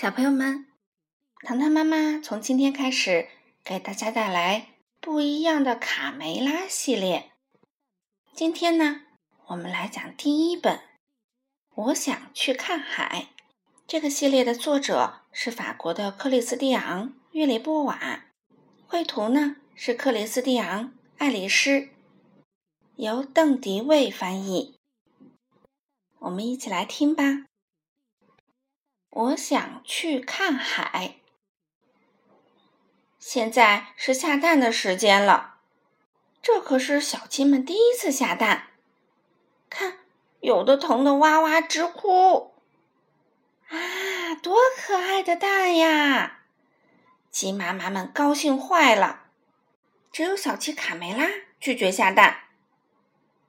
小朋友们，糖糖妈妈从今天开始给大家带来不一样的卡梅拉系列。今天呢，我们来讲第一本《我想去看海》。这个系列的作者是法国的克里斯蒂昂·约里波瓦，绘图呢是克里斯蒂昂·爱丽丝，由邓迪卫翻译。我们一起来听吧。我想去看海。现在是下蛋的时间了，这可是小鸡们第一次下蛋。看，有的疼得哇哇直哭。啊，多可爱的蛋呀！鸡妈妈们高兴坏了。只有小鸡卡梅拉拒绝下蛋。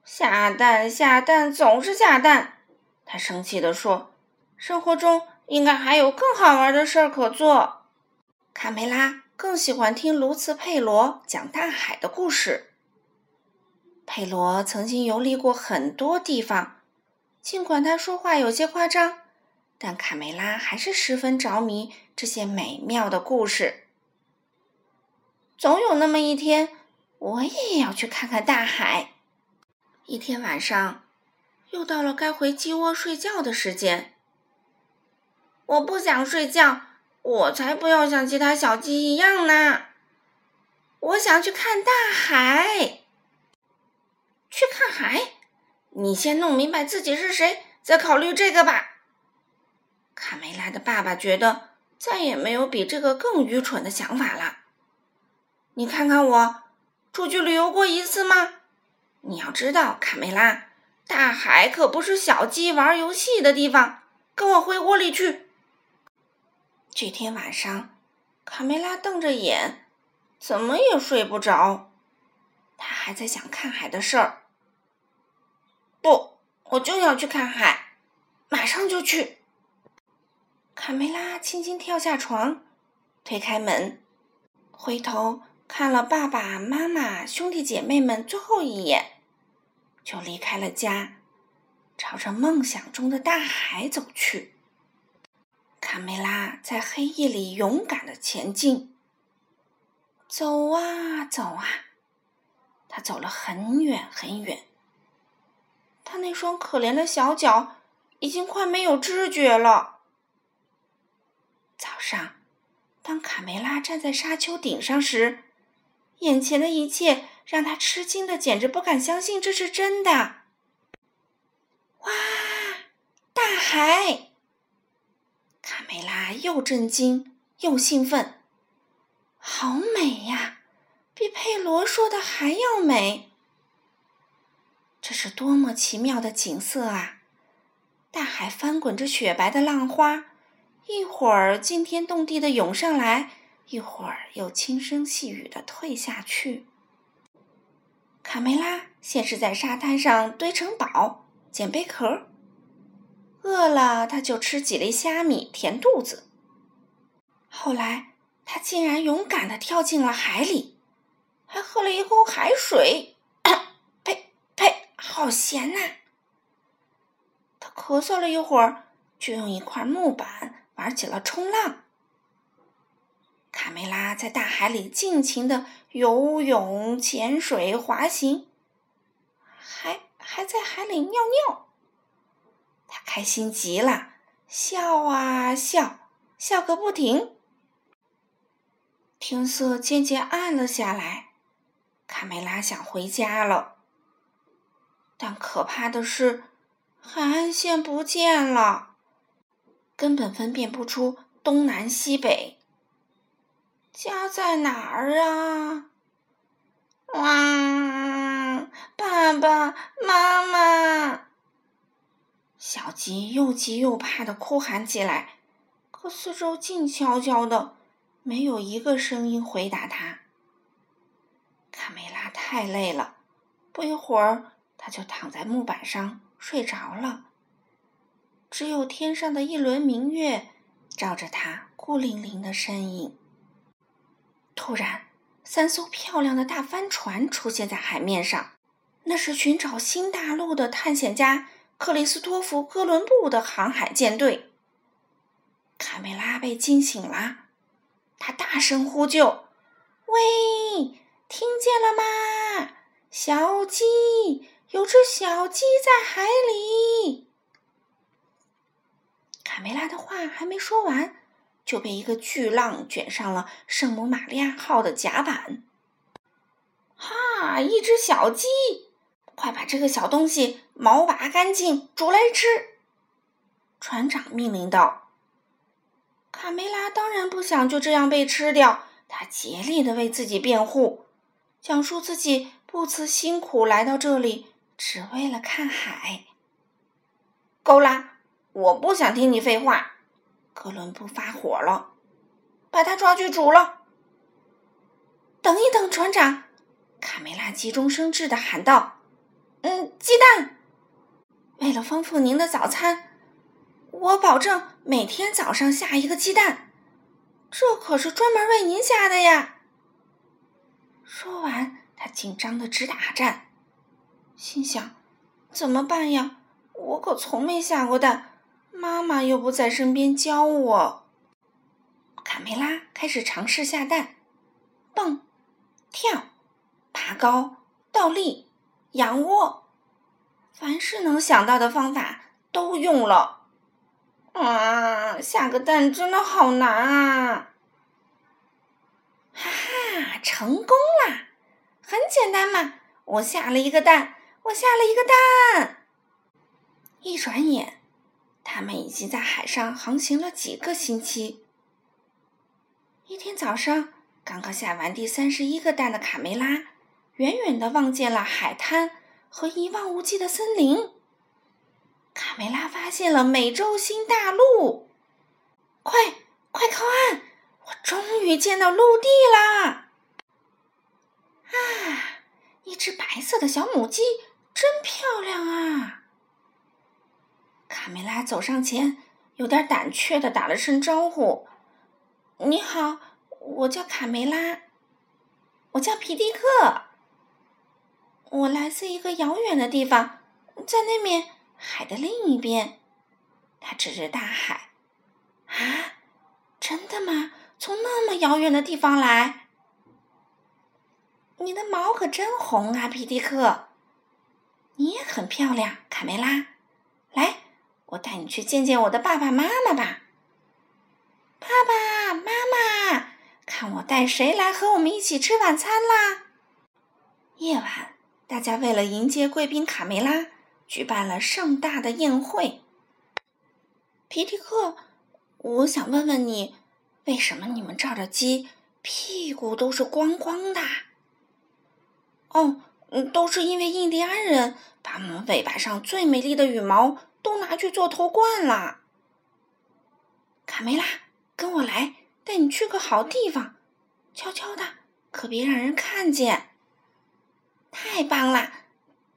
下蛋，下蛋，总是下蛋。他生气地说：“生活中……”应该还有更好玩的事儿可做。卡梅拉更喜欢听卢茨佩罗讲大海的故事。佩罗曾经游历过很多地方，尽管他说话有些夸张，但卡梅拉还是十分着迷这些美妙的故事。总有那么一天，我也要去看看大海。一天晚上，又到了该回鸡窝睡觉的时间。我不想睡觉，我才不要像其他小鸡一样呢！我想去看大海。去看海？你先弄明白自己是谁，再考虑这个吧。卡梅拉的爸爸觉得再也没有比这个更愚蠢的想法了。你看看我，出去旅游过一次吗？你要知道，卡梅拉，大海可不是小鸡玩游戏的地方。跟我回窝里去。这天晚上，卡梅拉瞪着眼，怎么也睡不着。他还在想看海的事儿。不，我就要去看海，马上就去。卡梅拉轻轻跳下床，推开门，回头看了爸爸妈妈、兄弟姐妹们最后一眼，就离开了家，朝着梦想中的大海走去。卡梅拉在黑夜里勇敢的前进，走啊走啊，他走了很远很远。他那双可怜的小脚已经快没有知觉了。早上，当卡梅拉站在沙丘顶上时，眼前的一切让他吃惊的简直不敢相信这是真的。哇，大海！梅拉又震惊又兴奋，好美呀，比佩罗说的还要美。这是多么奇妙的景色啊！大海翻滚着雪白的浪花，一会儿惊天动地的涌上来，一会儿又轻声细语的退下去。卡梅拉先是在沙滩上堆城堡，捡贝壳。饿了，他就吃几粒虾米填肚子。后来，他竟然勇敢的跳进了海里，还喝了一口海水。呸呸，好咸呐！他咳嗽了一会儿，就用一块木板玩起了冲浪。卡梅拉在大海里尽情的游泳、潜水、滑行，还还在海里尿尿。他开心极了，笑啊笑，笑个不停。天色渐渐暗了下来，卡梅拉想回家了。但可怕的是，海岸线不见了，根本分辨不出东南西北。家在哪儿啊？哇！爸爸妈妈！小鸡又急又怕的哭喊起来，可四周静悄悄的，没有一个声音回答它。卡梅拉太累了，不一会儿，他就躺在木板上睡着了。只有天上的一轮明月照着他孤零零的身影。突然，三艘漂亮的大帆船出现在海面上，那是寻找新大陆的探险家。克里斯托弗·哥伦布的航海舰队，卡梅拉被惊醒了，他大声呼救：“喂，听见了吗？小鸡，有只小鸡在海里！”卡梅拉的话还没说完，就被一个巨浪卷上了圣母玛利亚号的甲板。哈！一只小鸡，快把这个小东西毛拔干净，煮来吃！船长命令道。卡梅拉当然不想就这样被吃掉，他竭力的为自己辩护，讲述自己不辞辛苦来到这里，只为了看海。够啦！我不想听你废话！哥伦布发火了，把他抓去煮了。等一等，船长。卡梅拉急中生智的喊道：“嗯，鸡蛋。为了丰富您的早餐，我保证每天早上下一个鸡蛋。这可是专门为您下的呀！”说完，他紧张的直打颤，心想：“怎么办呀？我可从没下过蛋，妈妈又不在身边教我。”卡梅拉开始尝试下蛋，蹦，跳。爬高、倒立、仰卧，凡是能想到的方法都用了。啊，下个蛋真的好难啊！哈哈，成功啦！很简单嘛，我下了一个蛋，我下了一个蛋。一转眼，他们已经在海上航行了几个星期。一天早上，刚刚下完第三十一个蛋的卡梅拉。远远的望见了海滩和一望无际的森林。卡梅拉发现了美洲新大陆，快快靠岸！我终于见到陆地啦！啊，一只白色的小母鸡，真漂亮啊！卡梅拉走上前，有点胆怯的打了声招呼：“你好，我叫卡梅拉，我叫皮蒂克。”我来自一个遥远的地方，在那面海的另一边。他指着大海。啊，真的吗？从那么遥远的地方来？你的毛可真红啊，皮迪克！你也很漂亮，卡梅拉。来，我带你去见见我的爸爸妈妈吧。爸爸妈妈，看我带谁来和我们一起吃晚餐啦？夜晚。大家为了迎接贵宾卡梅拉，举办了盛大的宴会。皮迪克，我想问问你，为什么你们照着鸡屁股都是光光的？哦，都是因为印第安人把我们尾巴上最美丽的羽毛都拿去做头冠了。卡梅拉，跟我来，带你去个好地方，悄悄的，可别让人看见。太棒了！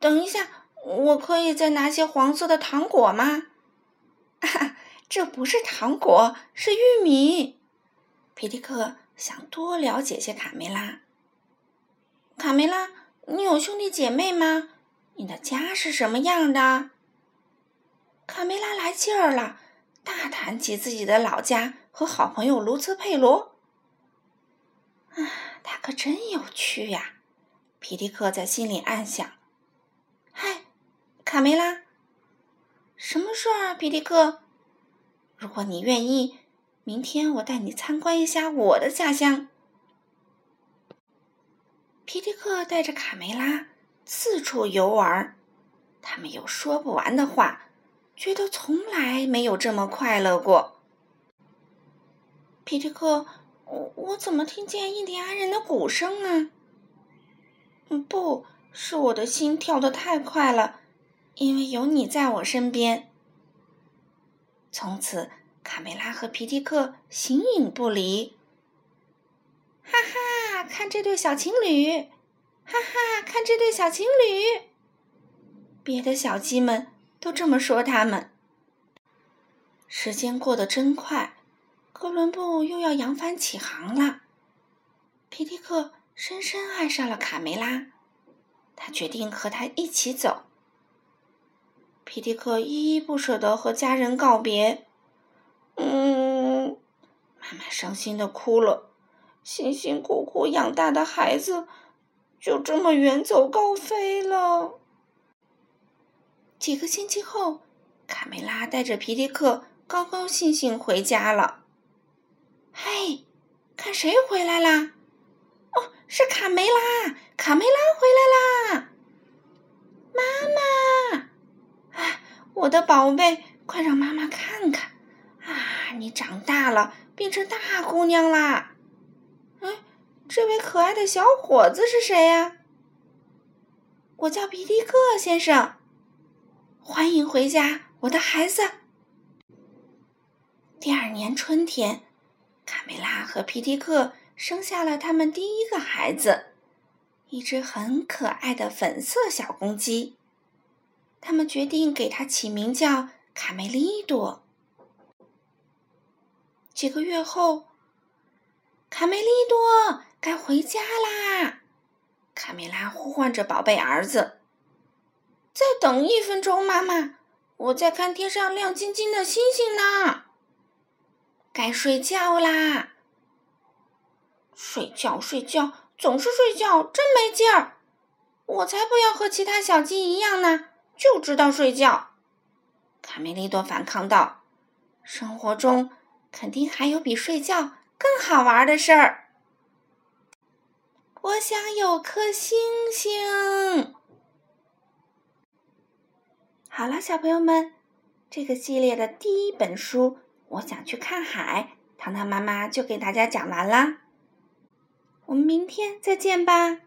等一下，我可以再拿些黄色的糖果吗？哈，这不是糖果，是玉米。皮迪克想多了解些卡梅拉。卡梅拉，你有兄弟姐妹吗？你的家是什么样的？卡梅拉来劲儿了，大谈起自己的老家和好朋友卢兹佩罗。啊，他可真有趣呀！皮迪克在心里暗想：“嗨，卡梅拉，什么事儿啊，皮迪克？如果你愿意，明天我带你参观一下我的家乡。”皮迪克带着卡梅拉四处游玩，他们有说不完的话，觉得从来没有这么快乐过。皮迪克，我我怎么听见印第安人的鼓声啊？嗯不是我的心跳得太快了，因为有你在我身边。从此，卡梅拉和皮迪克形影不离。哈哈，看这对小情侣！哈哈，看这对小情侣！别的小鸡们都这么说他们。时间过得真快，哥伦布又要扬帆起航了。皮迪克。深深爱上了卡梅拉，他决定和她一起走。皮迪克依依不舍地和家人告别。嗯，妈妈伤心的哭了，辛辛苦苦养大的孩子就这么远走高飞了。几个星期后，卡梅拉带着皮迪克高高兴兴回家了。嘿，看谁回来啦？是卡梅拉！卡梅拉回来啦！妈妈，啊，我的宝贝，快让妈妈看看！啊，你长大了，变成大姑娘啦！哎，这位可爱的小伙子是谁呀？我叫皮迪克先生，欢迎回家，我的孩子。第二年春天。卡梅拉和皮迪克生下了他们第一个孩子，一只很可爱的粉色小公鸡。他们决定给它起名叫卡梅利多。几个月后，卡梅利多该回家啦！卡梅拉呼唤着宝贝儿子：“再等一分钟，妈妈，我在看天上亮晶晶的星星呢。”该睡觉啦！睡觉睡觉，总是睡觉，真没劲儿！我才不要和其他小鸡一样呢，就知道睡觉。卡梅利多反抗道：“生活中肯定还有比睡觉更好玩的事儿。我想有颗星星。”好了，小朋友们，这个系列的第一本书。我想去看海，糖糖妈妈就给大家讲完啦。我们明天再见吧。